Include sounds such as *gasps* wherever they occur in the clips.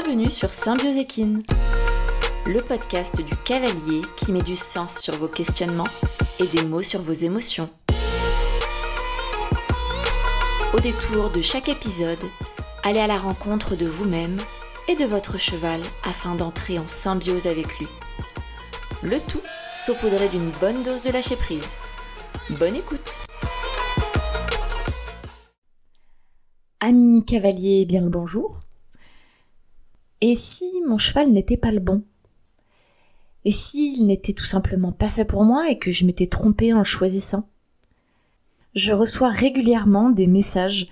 Bienvenue sur Symbiose le podcast du cavalier qui met du sens sur vos questionnements et des mots sur vos émotions. Au détour de chaque épisode, allez à la rencontre de vous-même et de votre cheval afin d'entrer en symbiose avec lui. Le tout saupoudré d'une bonne dose de lâcher prise. Bonne écoute Ami cavalier, bien le bonjour. Et si mon cheval n'était pas le bon? Et s'il n'était tout simplement pas fait pour moi et que je m'étais trompée en le choisissant? Je reçois régulièrement des messages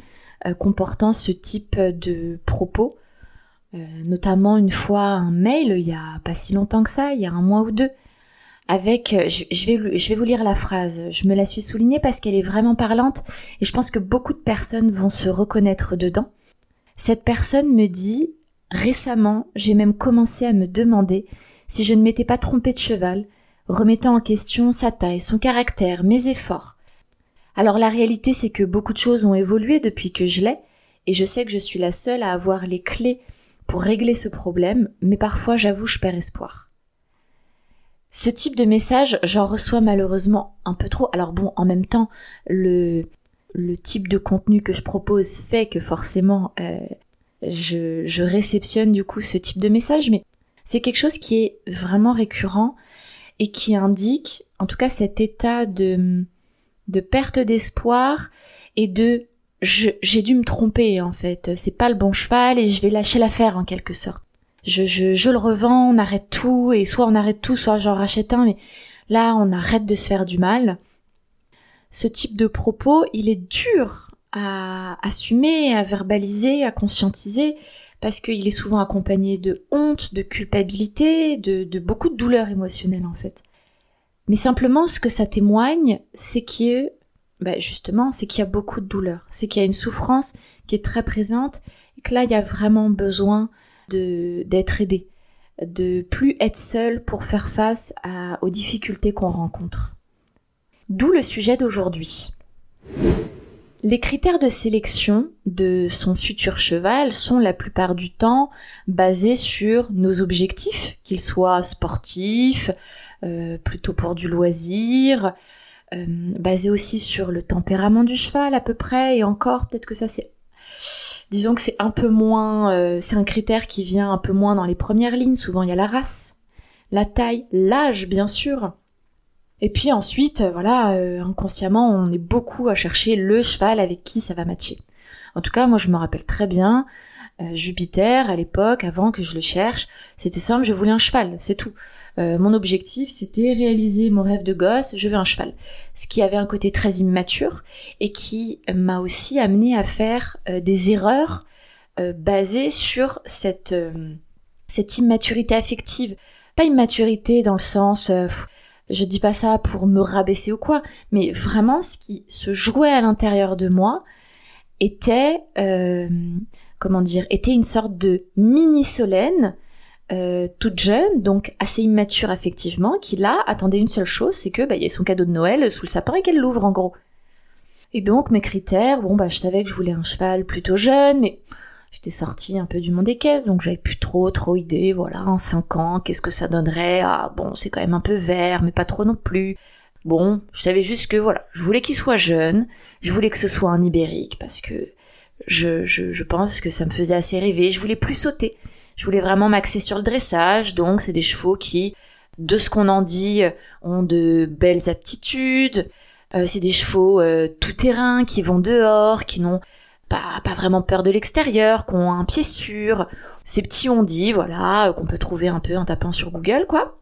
euh, comportant ce type de propos, euh, notamment une fois un mail il y a pas si longtemps que ça, il y a un mois ou deux, avec, euh, je, vais, je vais vous lire la phrase, je me la suis soulignée parce qu'elle est vraiment parlante et je pense que beaucoup de personnes vont se reconnaître dedans. Cette personne me dit Récemment, j'ai même commencé à me demander si je ne m'étais pas trompée de cheval, remettant en question sa taille, son caractère, mes efforts. Alors la réalité c'est que beaucoup de choses ont évolué depuis que je l'ai, et je sais que je suis la seule à avoir les clés pour régler ce problème, mais parfois j'avoue je perds espoir. Ce type de message, j'en reçois malheureusement un peu trop. Alors bon, en même temps, le, le type de contenu que je propose fait que forcément euh, je, réceptionne du coup ce type de message, mais c'est quelque chose qui est vraiment récurrent et qui indique, en tout cas, cet état de, de perte d'espoir et de j'ai dû me tromper en fait, c'est pas le bon cheval et je vais lâcher l'affaire en quelque sorte. Je, je, je le revends, on arrête tout et soit on arrête tout, soit j'en rachète un, mais là on arrête de se faire du mal. Ce type de propos, il est dur à assumer, à verbaliser, à conscientiser, parce qu'il est souvent accompagné de honte, de culpabilité, de, beaucoup de douleurs émotionnelles en fait. Mais simplement, ce que ça témoigne, c'est qu'il y a, bah, justement, c'est qu'il y a beaucoup de douleurs, c'est qu'il y a une souffrance qui est très présente, et que là, il y a vraiment besoin d'être aidé, de plus être seul pour faire face aux difficultés qu'on rencontre. D'où le sujet d'aujourd'hui. Les critères de sélection de son futur cheval sont la plupart du temps basés sur nos objectifs, qu'ils soient sportifs, euh, plutôt pour du loisir, euh, basés aussi sur le tempérament du cheval à peu près, et encore peut-être que ça c'est disons que c'est un peu moins euh, c'est un critère qui vient un peu moins dans les premières lignes. Souvent il y a la race la taille l'âge bien sûr et puis ensuite, euh, voilà, euh, inconsciemment, on est beaucoup à chercher le cheval avec qui ça va matcher. En tout cas, moi, je me rappelle très bien, euh, Jupiter, à l'époque, avant que je le cherche, c'était simple, je voulais un cheval, c'est tout. mon objectif, c'était réaliser mon rêve de gosse, je veux un cheval. Ce qui avait un côté très immature et qui m'a aussi amené à faire des erreurs basées sur cette, cette immaturité affective. Pas immaturité dans le sens je dis pas ça pour me rabaisser ou quoi, mais vraiment ce qui se jouait à l'intérieur de moi était, euh, comment dire, était une sorte de mini Solène, euh, toute jeune, donc assez immature effectivement, qui là attendait une seule chose, c'est que bah, y ait son cadeau de Noël sous le sapin et qu'elle l'ouvre en gros. Et donc mes critères, bon bah je savais que je voulais un cheval plutôt jeune, mais j'étais sortie un peu du monde des caisses, donc j'avais plus trop trop idée, voilà, en 5 ans, qu'est-ce que ça donnerait Ah bon, c'est quand même un peu vert, mais pas trop non plus. Bon, je savais juste que voilà, je voulais qu'il soit jeune, je voulais que ce soit un ibérique, parce que je, je, je pense que ça me faisait assez rêver, je voulais plus sauter, je voulais vraiment m'axer sur le dressage, donc c'est des chevaux qui, de ce qu'on en dit, ont de belles aptitudes, euh, c'est des chevaux euh, tout terrain qui vont dehors, qui n'ont pas, pas vraiment peur de l'extérieur, qu'on a un pied sûr. Ces petits on dit, voilà, qu'on peut trouver un peu en tapant sur Google, quoi.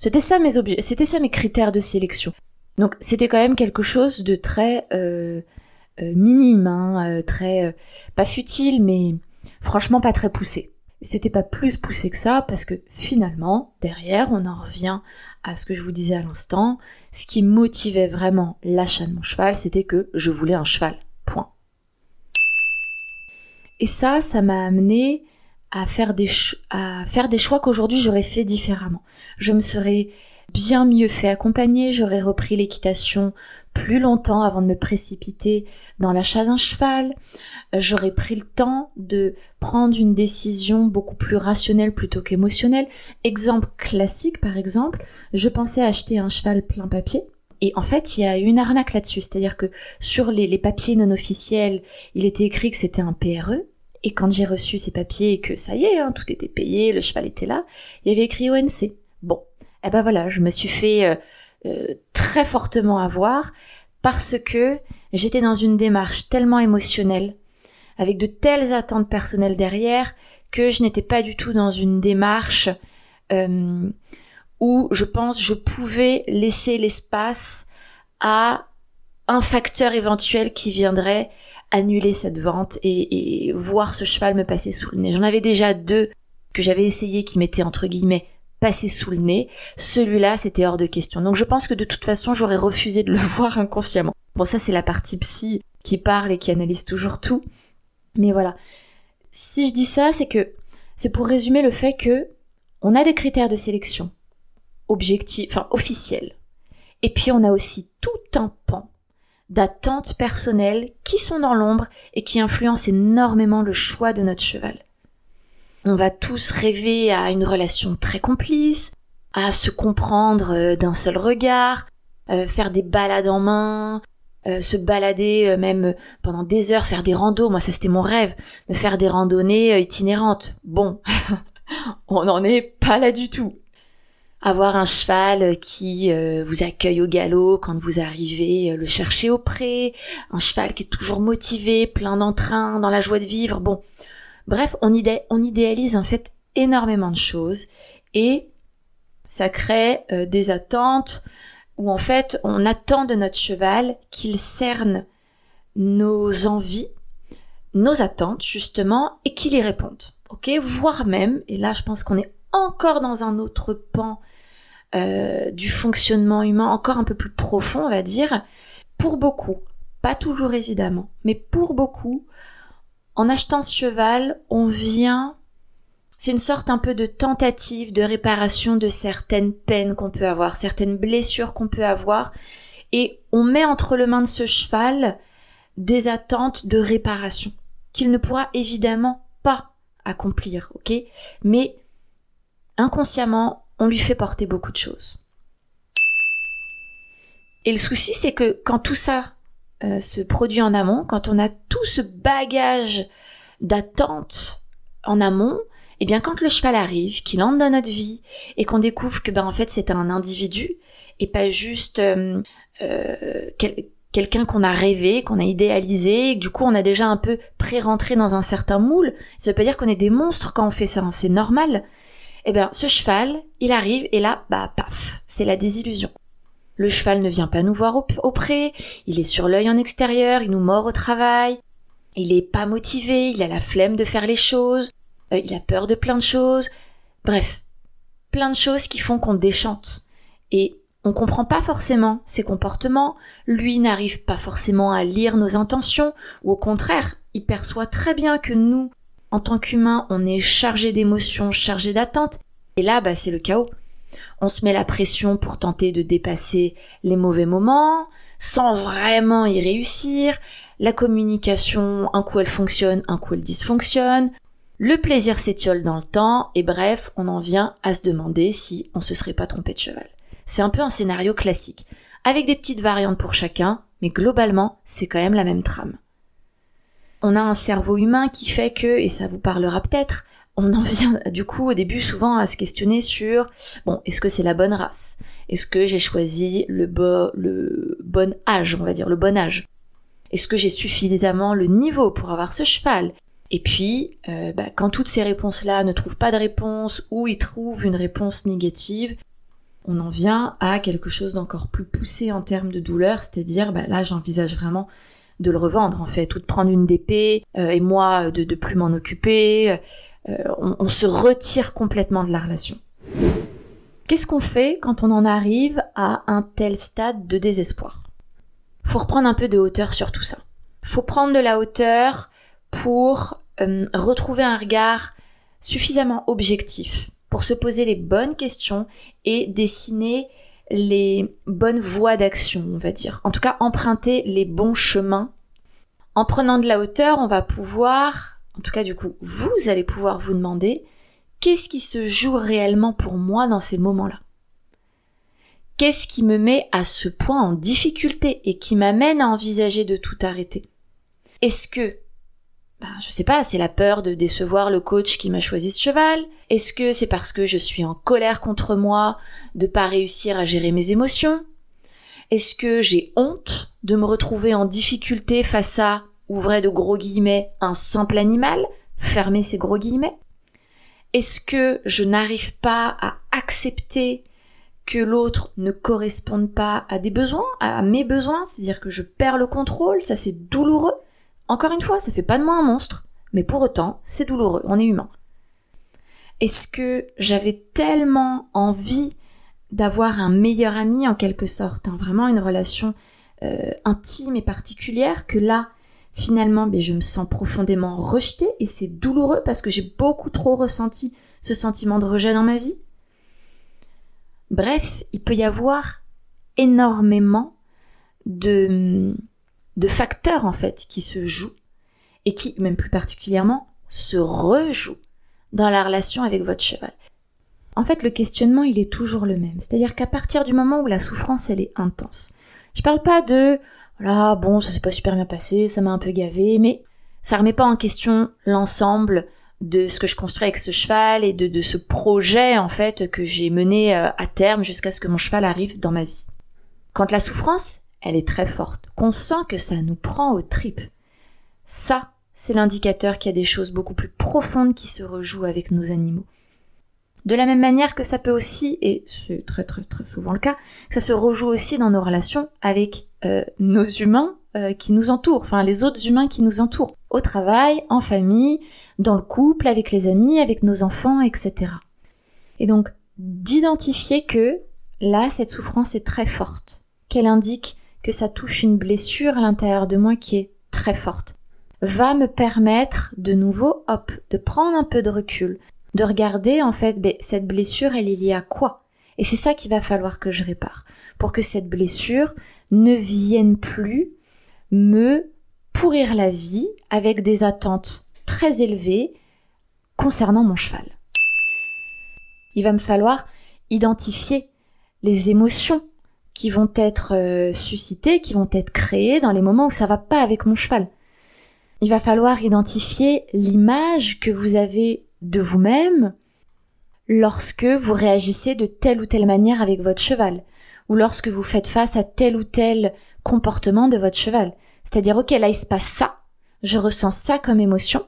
C'était ça mes objets, c'était ça mes critères de sélection. Donc c'était quand même quelque chose de très euh, euh minime, hein, euh, très euh, pas futile, mais franchement pas très poussé. C'était pas plus poussé que ça parce que finalement, derrière, on en revient à ce que je vous disais à l'instant. Ce qui motivait vraiment l'achat de mon cheval, c'était que je voulais un cheval. Point. Et ça, ça m'a amené à faire des, à faire des choix qu'aujourd'hui j'aurais fait différemment. Je me serais bien mieux fait accompagner, j'aurais repris l'équitation plus longtemps avant de me précipiter dans l'achat d'un cheval, j'aurais pris le temps de prendre une décision beaucoup plus rationnelle plutôt qu'émotionnelle. Exemple classique par exemple, je pensais acheter un cheval plein papier. Et en fait, il y a une arnaque là-dessus, c'est-à-dire que sur les, les papiers non officiels, il était écrit que c'était un PRE, et quand j'ai reçu ces papiers et que ça y est, hein, tout était payé, le cheval était là, il y avait écrit ONC. Bon, eh ben voilà, je me suis fait euh, euh, très fortement avoir parce que j'étais dans une démarche tellement émotionnelle, avec de telles attentes personnelles derrière, que je n'étais pas du tout dans une démarche euh, où je pense je pouvais laisser l'espace à un facteur éventuel qui viendrait annuler cette vente et, voir ce cheval me passer sous le nez. J'en avais déjà deux que j'avais essayé qui m'étaient entre guillemets passé sous le nez. Celui-là, c'était hors de question. Donc je pense que de toute façon, j'aurais refusé de le *laughs* voir inconsciemment. Bon, ça c'est la partie psy qui parle et qui analyse toujours tout. Mais voilà. Si je dis ça, c'est que c'est pour résumer le fait que on a des critères de sélection objectifs, enfin officiels. Et puis on a aussi tout un pan d'attentes personnelles qui sont dans l'ombre et qui influencent énormément le choix de notre cheval. On va tous rêver à une relation très complice, à se comprendre euh, d'un seul regard, euh, faire des balades en main, euh, se balader même pendant des heures, faire des randos. Moi, ça c'était mon rêve, de faire des randonnées itinérantes. Bon, *laughs* on n'en est pas là du tout. Avoir un cheval qui vous accueille au galop quand vous arrivez le chercher au pré, un cheval qui est toujours motivé, plein d'entrain, dans la joie de vivre. Bon, Bref, on, idéalise en fait énormément de choses et ça crée euh, des attentes où en fait on attend de notre cheval qu'il cerne nos envies, nos attentes justement et qu'il y réponde. Ok, voire même, et là je pense qu'on est encore dans un autre pan euh, du fonctionnement humain, encore un peu plus profond on va dire, pour beaucoup, pas toujours évidemment, mais pour beaucoup, en achetant ce cheval, on vient c'est une sorte un peu de tentative de réparation de certaines peines qu'on peut avoir, certaines blessures qu'on peut avoir, et on met entre les mains de ce cheval des attentes de réparation qu'il ne pourra évidemment pas accomplir, ok? Mais inconsciemment, on lui fait porter beaucoup de choses. Et le souci, c'est que quand tout ça euh, se produit en amont, quand on a tout ce bagage d'attente en amont, et eh bien quand le cheval arrive, qu'il entre dans notre vie et qu'on découvre que ben en fait c'est un individu et pas juste euh, euh, quelqu'un qu'on a rêvé, qu'on a idéalisé, et que du coup on a déjà un peu pré-rentré dans un certain moule, ça veut pas dire qu'on est des monstres quand on fait ça, hein, c'est normal. Eh bien ce cheval, il arrive et là, bah paf, c'est la désillusion. Le cheval ne vient pas nous voir au, pré, il est sur l'œil en extérieur, il nous mord au travail, il est pas motivé, il a la flemme de faire les choses, euh, il a peur de plein de choses, bref, plein de choses qui font qu'on déchante. Et on comprend pas forcément ses comportements, lui n'arrive pas forcément à lire nos intentions, ou au contraire, il perçoit très bien que nous, en tant qu'humains, on est chargé d'émotions, chargé d'attentes, et là, bah, c'est le chaos. On se met la pression pour tenter de dépasser les mauvais moments, sans vraiment y réussir. La communication, un coup elle fonctionne, un coup elle dysfonctionne. Le plaisir s'étiole dans le temps, et bref, on en vient à se demander si on se serait pas trompé de cheval. C'est un peu un scénario classique, avec des petites variantes pour chacun, mais globalement, c'est quand même la même trame. On a un cerveau humain qui fait que, et ça vous parlera peut-être, on en vient *laughs* du coup au début souvent à se questionner sur bon est-ce que c'est la bonne race? Est-ce que j'ai choisi le, le bon âge on va dire le bon âge? Est-ce que j'ai suffisamment le niveau pour avoir ce cheval? Et puis euh, bah, quand toutes ces réponses là ne trouvent pas de réponse ou ils trouvent une réponse négative, on en vient à quelque chose d'encore plus poussé en termes de douleur, c'est-à-dire bah, là j'envisage vraiment de le revendre en fait, ou de prendre une DP euh, et moi de, de plus m'en occuper. Euh, on, se retire complètement de la relation. Qu'est-ce qu'on fait quand on en arrive à un tel stade de désespoir? Faut reprendre un peu de hauteur sur tout ça. Faut prendre de la hauteur pour euh, retrouver un regard suffisamment objectif pour se poser les bonnes questions et dessiner les bonnes voies d'action, on va dire. En tout cas, emprunter les bons chemins. En prenant de la hauteur, on va pouvoir, en tout cas du coup, vous allez pouvoir vous demander qu'est-ce qui se joue réellement pour moi dans ces moments-là? Qu'est-ce qui me met à ce point en difficulté et qui m'amène à envisager de tout arrêter? Est-ce que ben, je sais pas, c'est la peur de décevoir le coach qui m'a choisi ce cheval. Est-ce que c'est parce que je suis en colère contre moi de pas réussir à gérer mes émotions? Est-ce que j'ai honte de me retrouver en difficulté face à, ouvrez de gros guillemets, un simple animal? Fermez ces gros guillemets. Est-ce que je n'arrive pas à accepter que l'autre ne corresponde pas à des besoins, à mes besoins, c'est-à-dire que je perds le contrôle, ça c'est douloureux? Encore une fois, ça fait pas de moi un monstre, mais pour autant, c'est douloureux, on est humain. Est-ce que j'avais tellement envie d'avoir un meilleur ami en quelque sorte, hein, vraiment une relation euh, intime et particulière que là, finalement, je me sens profondément rejetée et c'est douloureux parce que j'ai beaucoup trop ressenti ce sentiment de rejet dans ma vie? Bref, il peut y avoir énormément de, de facteurs en fait qui se jouent et qui, même plus particulièrement, se rejouent dans la relation avec votre cheval. En fait, le questionnement, il est toujours le même. C'est-à-dire qu'à partir du moment où la souffrance, elle est intense. Je parle pas de, voilà, bon, ça s'est pas super bien passé, ça m'a un peu gavé, mais ça remet pas en question l'ensemble de ce que je construis avec ce cheval et de, de ce projet, en fait, que j'ai mené euh, à terme jusqu'à ce que mon cheval arrive dans ma vie. Quand la souffrance, elle est très forte, qu'on sent que ça nous prend aux tripes. Ça, c'est l'indicateur qu'il y a des choses beaucoup plus profondes qui se rejouent avec nos animaux. De la même manière que ça peut aussi, et c'est très très très souvent le cas, ça se rejoue aussi dans nos relations avec euh, nos humains euh, qui nous entourent, enfin les autres humains qui nous entourent, au travail, en famille, dans le couple, avec les amis, avec nos enfants, etc. Et donc d'identifier que là, cette souffrance est très forte, qu'elle indique que ça touche une blessure à l'intérieur de moi qui est très forte, va me permettre de nouveau, hop, de prendre un peu de recul, de regarder en fait, ben, cette blessure, elle est liée à quoi? Et c'est ça qu'il va falloir que je répare, pour que cette blessure ne vienne plus me pourrir la vie avec des attentes très élevées concernant mon cheval. Il va me falloir identifier les émotions qui vont être euh, qui vont être créés dans les moments où ça va pas avec mon cheval. Il va falloir identifier l'image que vous avez de vous-même lorsque vous réagissez de telle ou telle manière avec votre cheval, ou lorsque vous faites face à tel ou tel comportement de votre cheval. C'est-à-dire, ok, là il se passe ça, je ressens ça comme émotion,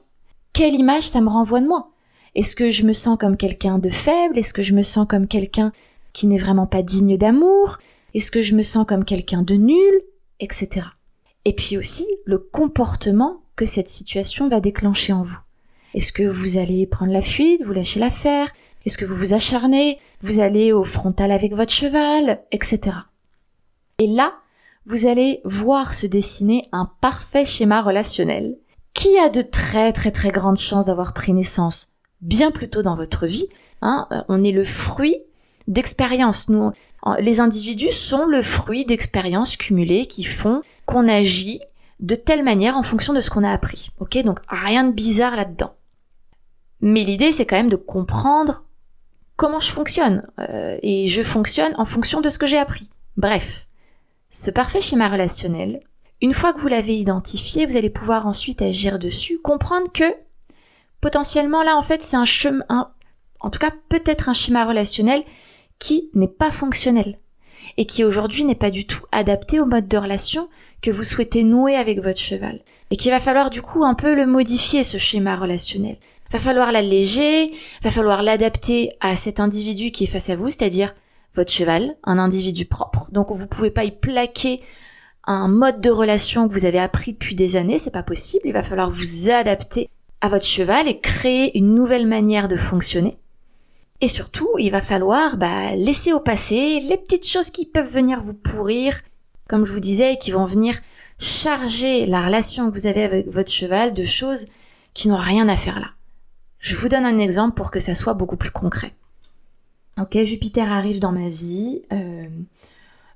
quelle image ça me renvoie de moi? Est-ce que je me sens comme quelqu'un de faible? Est-ce que je me sens comme quelqu'un qui n'est vraiment pas digne d'amour? Est-ce que je me sens comme quelqu'un de nul Etc. Et puis aussi le comportement que cette situation va déclencher en vous. Est-ce que vous allez prendre la fuite, vous lâchez l'affaire? Est-ce que vous vous acharnez? Vous allez au frontal avec votre cheval Etc. Et là, vous allez voir se dessiner un parfait schéma relationnel qui a de très très très grandes chances d'avoir pris naissance bien plus tôt dans votre vie. Hein. on est le fruit d'expériences. Nous, les individus sont le fruit d'expériences cumulées qui font qu'on agit de telle manière en fonction de ce qu'on a appris. Ok, donc rien de bizarre là-dedans. Mais l'idée, c'est quand même de comprendre comment je fonctionne. Euh, et je fonctionne en fonction de ce que j'ai appris. Bref, ce parfait schéma relationnel, une fois que vous l'avez identifié, vous allez pouvoir ensuite agir dessus, comprendre que potentiellement là, en fait, c'est un chemin, en tout cas peut-être un schéma relationnel qui n'est pas fonctionnel et qui aujourd'hui n'est pas du tout adapté au mode de relation que vous souhaitez nouer avec votre cheval. Et qu'il va falloir du coup un peu le modifier ce schéma relationnel. Va falloir l'alléger, va falloir l'adapter à cet individu qui est face à vous, c'est-à-dire votre cheval, un individu propre. Donc vous pouvez pas y plaquer un mode de relation que vous avez appris depuis des années, c'est pas possible. Il va falloir vous adapter à votre cheval et créer une nouvelle manière de fonctionner et surtout, il va falloir bah, laisser au passé les petites choses qui peuvent venir vous pourrir, comme je vous disais, qui vont venir charger la relation que vous avez avec votre cheval de choses qui n'ont rien à faire là. Je vous donne un exemple pour que ça soit beaucoup plus concret. Ok, Jupiter arrive dans ma vie. Euh,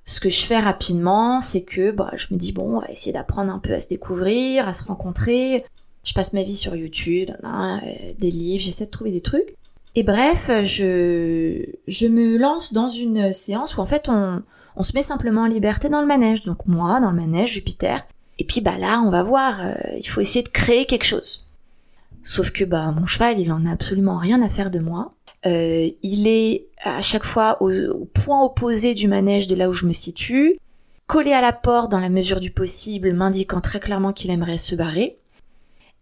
ce que je fais rapidement, c'est que bah, je me dis bon, on va essayer d'apprendre un peu à se découvrir, à se rencontrer. Je passe ma vie sur YouTube, euh, des livres, j'essaie de trouver des trucs. Et bref, je, je me lance dans une séance où en fait on, on se met simplement en liberté dans le manège. Donc moi, dans le manège, Jupiter. Et puis bah là, on va voir, euh, il faut essayer de créer quelque chose. Sauf que bah mon cheval, il en a absolument rien à faire de moi. Euh, il est à chaque fois au, au, point opposé du manège de là où je me situe, collé à la porte dans la mesure du possible, m'indiquant très clairement qu'il aimerait se barrer.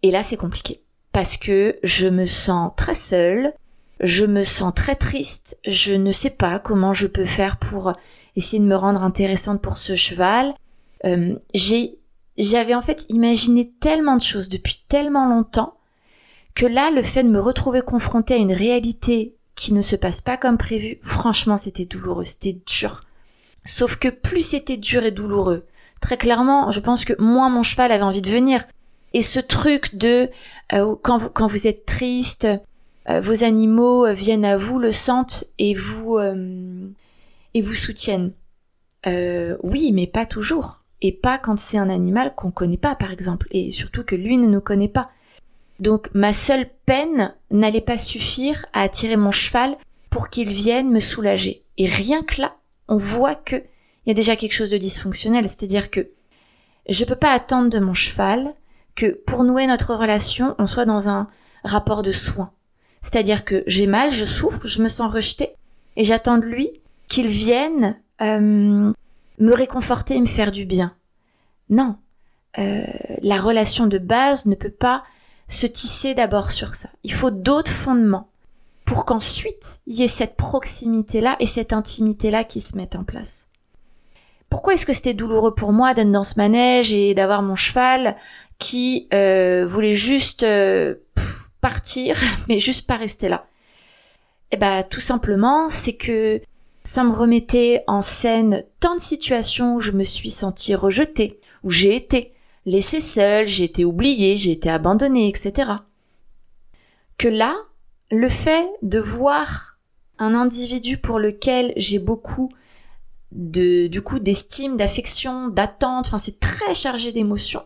Et là, c'est compliqué parce que je me sens très seule, je me sens très triste, je ne sais pas comment je peux faire pour essayer de me rendre intéressante pour ce cheval. Euh, j'ai, j'avais en fait imaginé tellement de choses depuis tellement longtemps que là, le fait de me retrouver confrontée à une réalité qui ne se passe pas comme prévu, franchement, c'était douloureux, c'était dur. Sauf que plus c'était dur et douloureux, très clairement, je pense que moins mon cheval avait envie de venir. Et ce truc de euh, quand, vous, êtes triste, vos animaux viennent à vous, le sentent et vous euh, et vous soutiennent. oui, mais pas toujours. Et pas quand c'est un animal qu'on connaît pas, par exemple. Et surtout que lui ne nous connaît pas. Donc ma seule peine n'allait pas suffire à attirer mon cheval pour qu'il vienne me soulager. Et rien que là, on voit que il y a déjà quelque chose de dysfonctionnel, c'est-à-dire que je peux pas attendre de mon cheval que pour nouer notre relation, on soit dans un rapport de soins. C'est-à-dire que j'ai mal, je souffre, je me sens rejetée, et j'attends de lui qu'il vienne euh, me réconforter et me faire du bien. Non, euh, la relation de base ne peut pas se tisser d'abord sur ça. Il faut d'autres fondements pour qu'ensuite il y ait cette proximité-là et cette intimité-là qui se mettent en place. Pourquoi est-ce que c'était douloureux pour moi d'être dans ce manège et d'avoir mon cheval qui euh, voulait juste euh, partir, *laughs* mais juste pas rester là Eh ben, tout simplement, c'est que ça me remettait en scène tant de situations où je me suis sentie rejetée, où j'ai été, laissé seul, j'ai été oublié, j'ai été abandonné, etc. Que là, le fait de voir un individu pour lequel j'ai beaucoup de, du coup, d'estime, d'affection, d'attente, enfin, c'est très chargé d'émotions,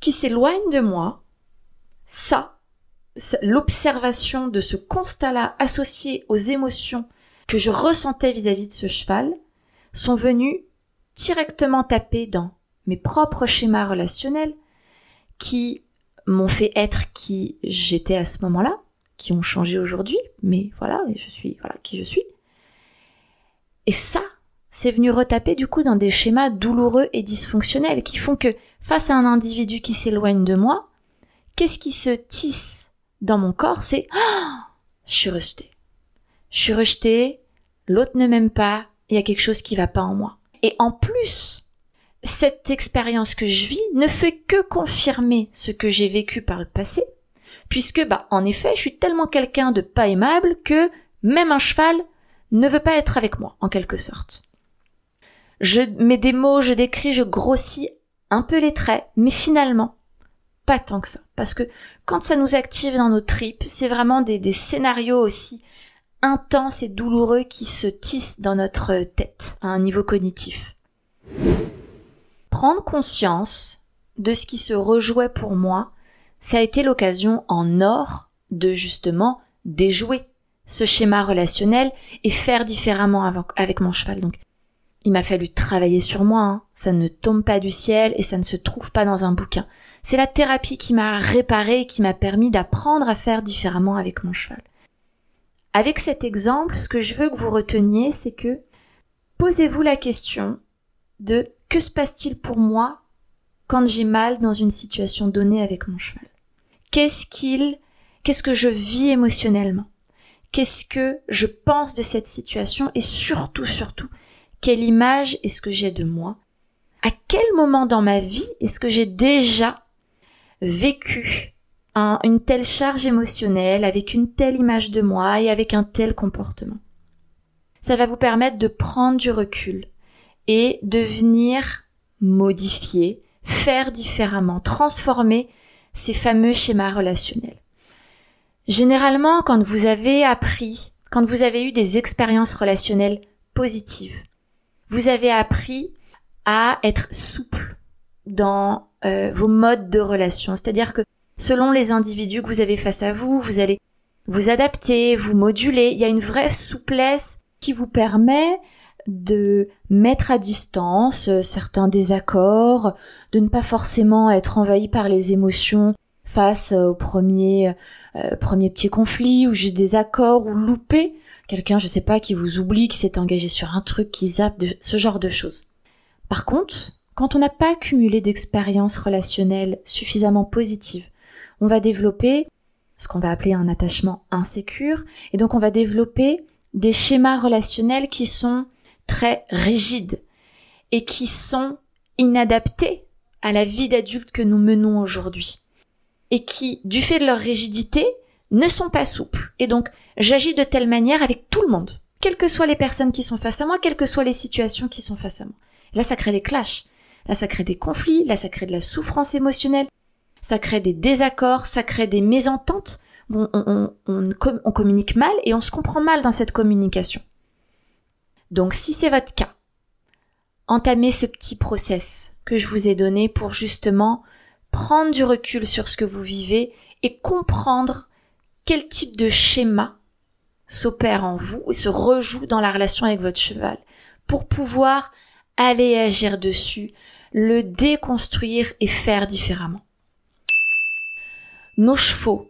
qui s'éloigne de moi, ça, l'observation de ce constat-là associé aux émotions que je ressentais vis-à-vis -vis de ce cheval, sont venus directement taper dans mes propres schémas relationnels qui m'ont fait être qui j'étais à ce moment-là, qui ont changé aujourd'hui, mais voilà, je suis voilà qui je suis. Et ça, c'est venu retaper du coup dans des schémas douloureux et dysfonctionnels qui font que face à un individu qui s'éloigne de moi, qu'est-ce qui se tisse dans mon corps C'est ah, *gasps* je suis rejetée. Je suis rejetée, l'autre ne m'aime pas, il y a quelque chose qui va pas en moi. Et en plus, cette expérience que je vis ne fait que confirmer ce que j'ai vécu par le passé, puisque, bah, en effet, je suis tellement quelqu'un de pas aimable que même un cheval ne veut pas être avec moi, en quelque sorte. Je mets des mots, je décris, je grossis un peu les traits, mais finalement, pas tant que ça. Parce que quand ça nous active dans nos tripes, c'est vraiment des, scénarios aussi intenses et douloureux qui se tissent dans notre tête, à un niveau cognitif prendre conscience de ce qui se rejouait pour moi, ça a été l'occasion en or de justement déjouer ce schéma relationnel et faire différemment avec mon cheval. Il m'a fallu travailler sur moi. Hein. Ça ne tombe pas du ciel et ça ne se trouve pas dans un bouquin. C'est la thérapie qui m'a réparé et qui m'a permis d'apprendre à faire différemment avec mon cheval. Avec cet exemple, ce que je veux que vous reteniez, c'est que posez-vous la question de que se passe-t-il pour moi quand j'ai mal dans une situation donnée avec mon cheval? Qu'est-ce qu'il, qu'est-ce que je vis émotionnellement? Qu'est-ce que je pense de cette situation et surtout, surtout, quelle image est-ce que j'ai de moi? À quel moment dans ma vie est-ce que j'ai déjà vécu une telle charge émotionnelle avec une telle image de moi et avec un tel comportement? Ça va vous permettre de prendre du recul et de venir modifier, faire différemment, transformer ces fameux schémas relationnels. Généralement, quand vous avez appris, quand vous avez eu des expériences relationnelles positives. Vous avez appris à être souple dans euh, vos modes de relation. C'est-à-dire que selon les individus que vous avez face à vous, vous allez vous adapter, vous moduler. Il y a une vraie souplesse qui vous permet de mettre à distance euh, certains désaccords, de ne pas forcément être envahi par les émotions face euh, au premier euh, premier petit conflit ou juste des accords ou louper quelqu'un je sais pas qui vous oublie qui s'est engagé sur un truc qui zappe de ce genre de choses. Par contre, quand on n'a pas cumulé d'expériences relationnelles suffisamment positives, on va développer ce qu'on va appeler un attachement insécure et donc on va développer des schémas relationnels qui sont très rigides et qui sont inadaptés à la vie d'adulte que nous menons aujourd'hui et qui, du fait de leur rigidité, ne sont pas souples. Et donc, j'agis de telle manière avec tout le monde, quelles que soient les personnes qui sont face à moi, quelles que soient les situations qui sont face à moi. Là, ça crée des clashs, là, ça crée des conflits, là, ça crée de la souffrance émotionnelle, ça crée des désaccords, ça crée des mésententes, on, on, on communique mal et on se comprend mal dans cette communication. Donc si c'est votre cas, entamez ce petit process que je vous ai donné pour justement prendre du recul sur ce que vous vivez et comprendre quel type de schéma s'opère en vous et se rejoue dans la relation avec votre cheval pour pouvoir aller agir dessus, le déconstruire et faire différemment? Nos chevaux,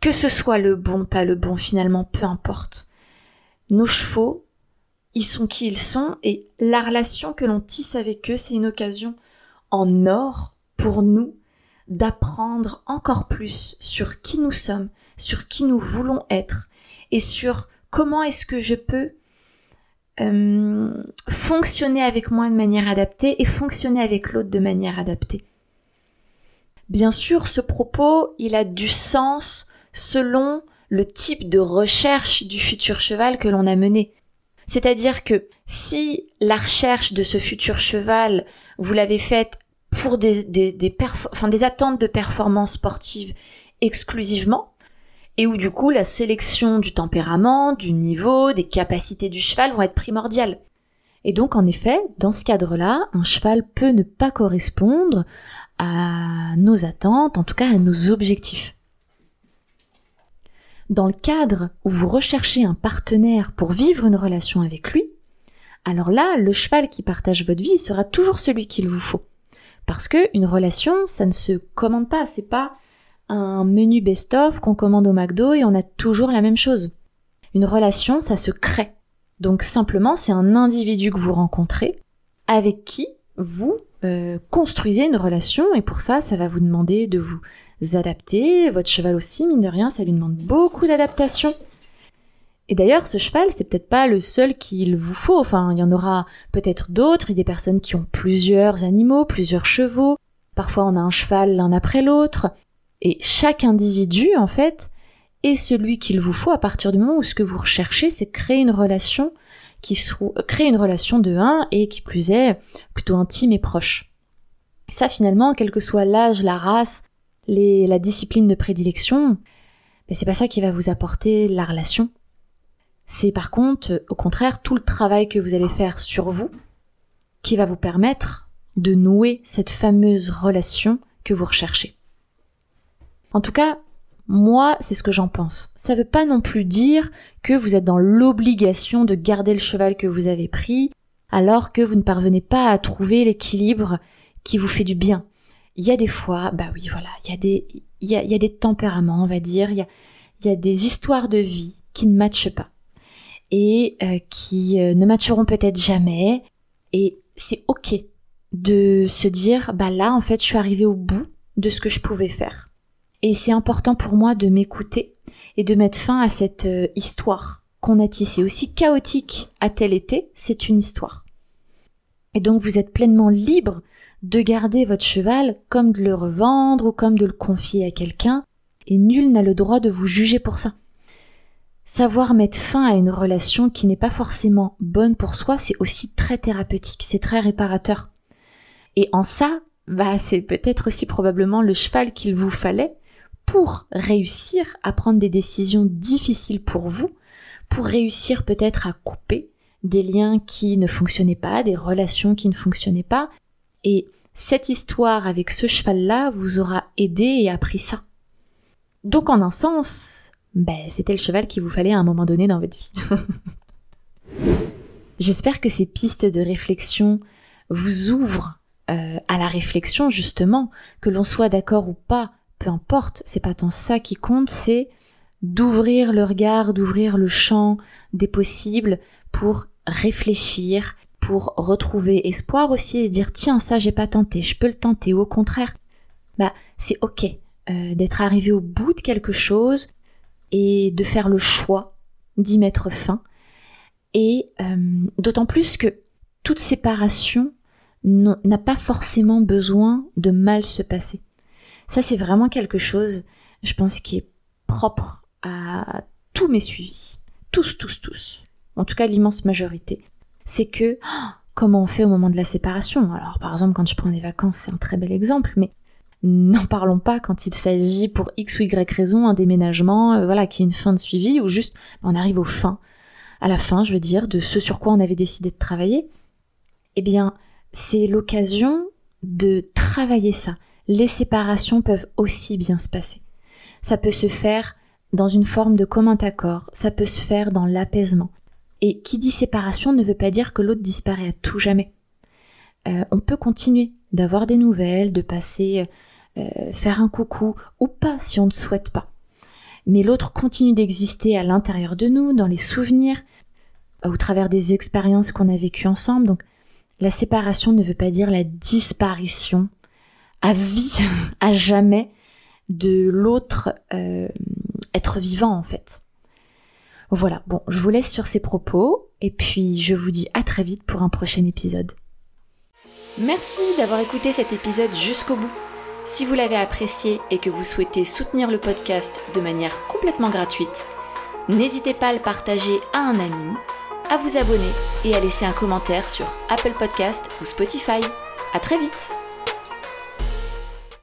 que ce soit le bon, pas le bon, finalement, peu importe. Nos chevaux, ils sont qui ils sont et la relation que l'on tisse avec eux, c'est une occasion en or pour nous d'apprendre encore plus sur qui nous sommes, sur qui nous voulons être et sur comment est-ce que je peux euh, fonctionner avec moi de manière adaptée et fonctionner avec l'autre de manière adaptée. Bien sûr, ce propos, il a du sens selon le type de recherche du futur cheval que l'on a mené. C'est-à-dire que si la recherche de ce futur cheval, vous l'avez faite pour des, attentes de performance sportive exclusivement, et où du coup la sélection du tempérament, du niveau, des capacités du cheval vont être primordiales. Et donc en effet, dans ce cadre-là, un cheval peut ne pas correspondre à nos attentes, en tout cas à nos objectifs. Dans le cadre où vous recherchez un partenaire pour vivre une relation avec lui, alors là, le cheval qui partage votre vie sera toujours celui qu'il vous faut. Parce que une relation, ça ne se commande pas, c'est pas un menu best-of qu'on commande au McDo et on a toujours la même chose. Une relation, ça se crée. Donc simplement, c'est un individu que vous rencontrez avec qui vous euh, construisez une relation et pour ça, ça va vous demander de vous adapter. Votre cheval aussi, mine de rien, ça lui demande beaucoup d'adaptation. Et d'ailleurs, ce cheval, c'est peut-être pas le seul qu'il vous faut. Enfin, il y en aura peut-être d'autres. Il y a des personnes qui ont plusieurs animaux, plusieurs chevaux. Parfois, on a un cheval l'un après l'autre. Et chaque individu, en fait, est celui qu'il vous faut à partir du moment où ce que vous recherchez, c'est créer une relation qui soit, créer une relation de un et qui plus est plutôt intime et proche. ça, finalement, quel que soit l'âge, la race, la discipline de prédilection, mais c'est pas ça qui va vous apporter la relation. C'est par contre, au contraire, tout le travail que vous allez faire sur vous qui va vous permettre de nouer cette fameuse relation que vous recherchez. En tout cas, moi, c'est ce que j'en pense. Ça veut pas non plus dire que vous êtes dans l'obligation de garder le cheval que vous avez pris, alors que vous ne parvenez pas à trouver l'équilibre qui vous fait du bien il y a des fois, bah oui, voilà, il y a des, il y a, y a des tempéraments, on va dire, il y a, il y a des histoires de vie qui ne matchent pas et euh, qui euh, ne matcheront peut-être jamais. Et c'est ok de se dire, bah là, en fait, je suis arrivée au bout de ce que je pouvais faire. Et c'est important pour moi de m'écouter et de mettre fin à cette euh, histoire qu'on a tissée. Aussi chaotique a-t-elle été, c'est une histoire. Et donc vous êtes pleinement libre de garder votre cheval comme de le revendre ou comme de le confier à quelqu'un, et nul n'a le droit de vous juger pour ça. Savoir mettre fin à une relation qui n'est pas forcément bonne pour soi, c'est aussi très thérapeutique, c'est très réparateur. Et en ça, bah, c'est peut-être aussi probablement le cheval qu'il vous fallait pour réussir à prendre des décisions difficiles pour vous, pour réussir peut-être à couper des liens qui ne fonctionnaient pas, des relations qui ne fonctionnaient pas. Et cette histoire avec ce cheval-là vous aura aidé et appris ça. Donc en un sens, ben, c'était le cheval qu'il vous fallait à un moment donné dans votre vie. *laughs* J'espère que ces pistes de réflexion vous ouvrent euh, à la réflexion justement, que l'on soit d'accord ou pas, peu importe, c'est pas tant ça qui compte, c'est d'ouvrir le regard, d'ouvrir le champ des possibles pour réfléchir, pour retrouver espoir aussi et se dire tiens ça j'ai pas tenté, je peux le tenter ou au contraire, bah c'est ok euh, d'être arrivé au bout de quelque chose et de faire le choix d'y mettre fin et euh, d'autant plus que toute séparation n'a pas forcément besoin de mal se passer. Ça c'est vraiment quelque chose, je pense, qui est propre à tous mes suivis. Tous, tous, tous. En tout cas l'immense majorité. C'est que comment on fait au moment de la séparation? Alors par exemple quand je prends des vacances c'est un très bel exemple, mais N'en parlons pas quand il s'agit pour X ou Y raison, un déménagement, euh, voilà, qui est une fin de suivi, ou juste on arrive au fin, à la fin, je veux dire, de ce sur quoi on avait décidé de travailler. Eh bien, c'est l'occasion de travailler ça. Les séparations peuvent aussi bien se passer. Ça peut se faire dans une forme de commun accord, ça peut se faire dans l'apaisement. Et qui dit séparation ne veut pas dire que l'autre disparaît à tout jamais. Euh, on peut continuer d'avoir des nouvelles, de passer euh, faire un coucou ou pas si on ne souhaite pas. Mais l'autre continue d'exister à l'intérieur de nous, dans les souvenirs, au travers des expériences qu'on a vécues ensemble. Donc la séparation ne veut pas dire la disparition à vie, *laughs* à jamais, de l'autre euh, être vivant en fait. Voilà, bon, je vous laisse sur ces propos et puis je vous dis à très vite pour un prochain épisode. Merci d'avoir écouté cet épisode jusqu'au bout. Si vous l'avez apprécié et que vous souhaitez soutenir le podcast de manière complètement gratuite, n'hésitez pas à le partager à un ami, à vous abonner et à laisser un commentaire sur Apple Podcast ou Spotify. À très vite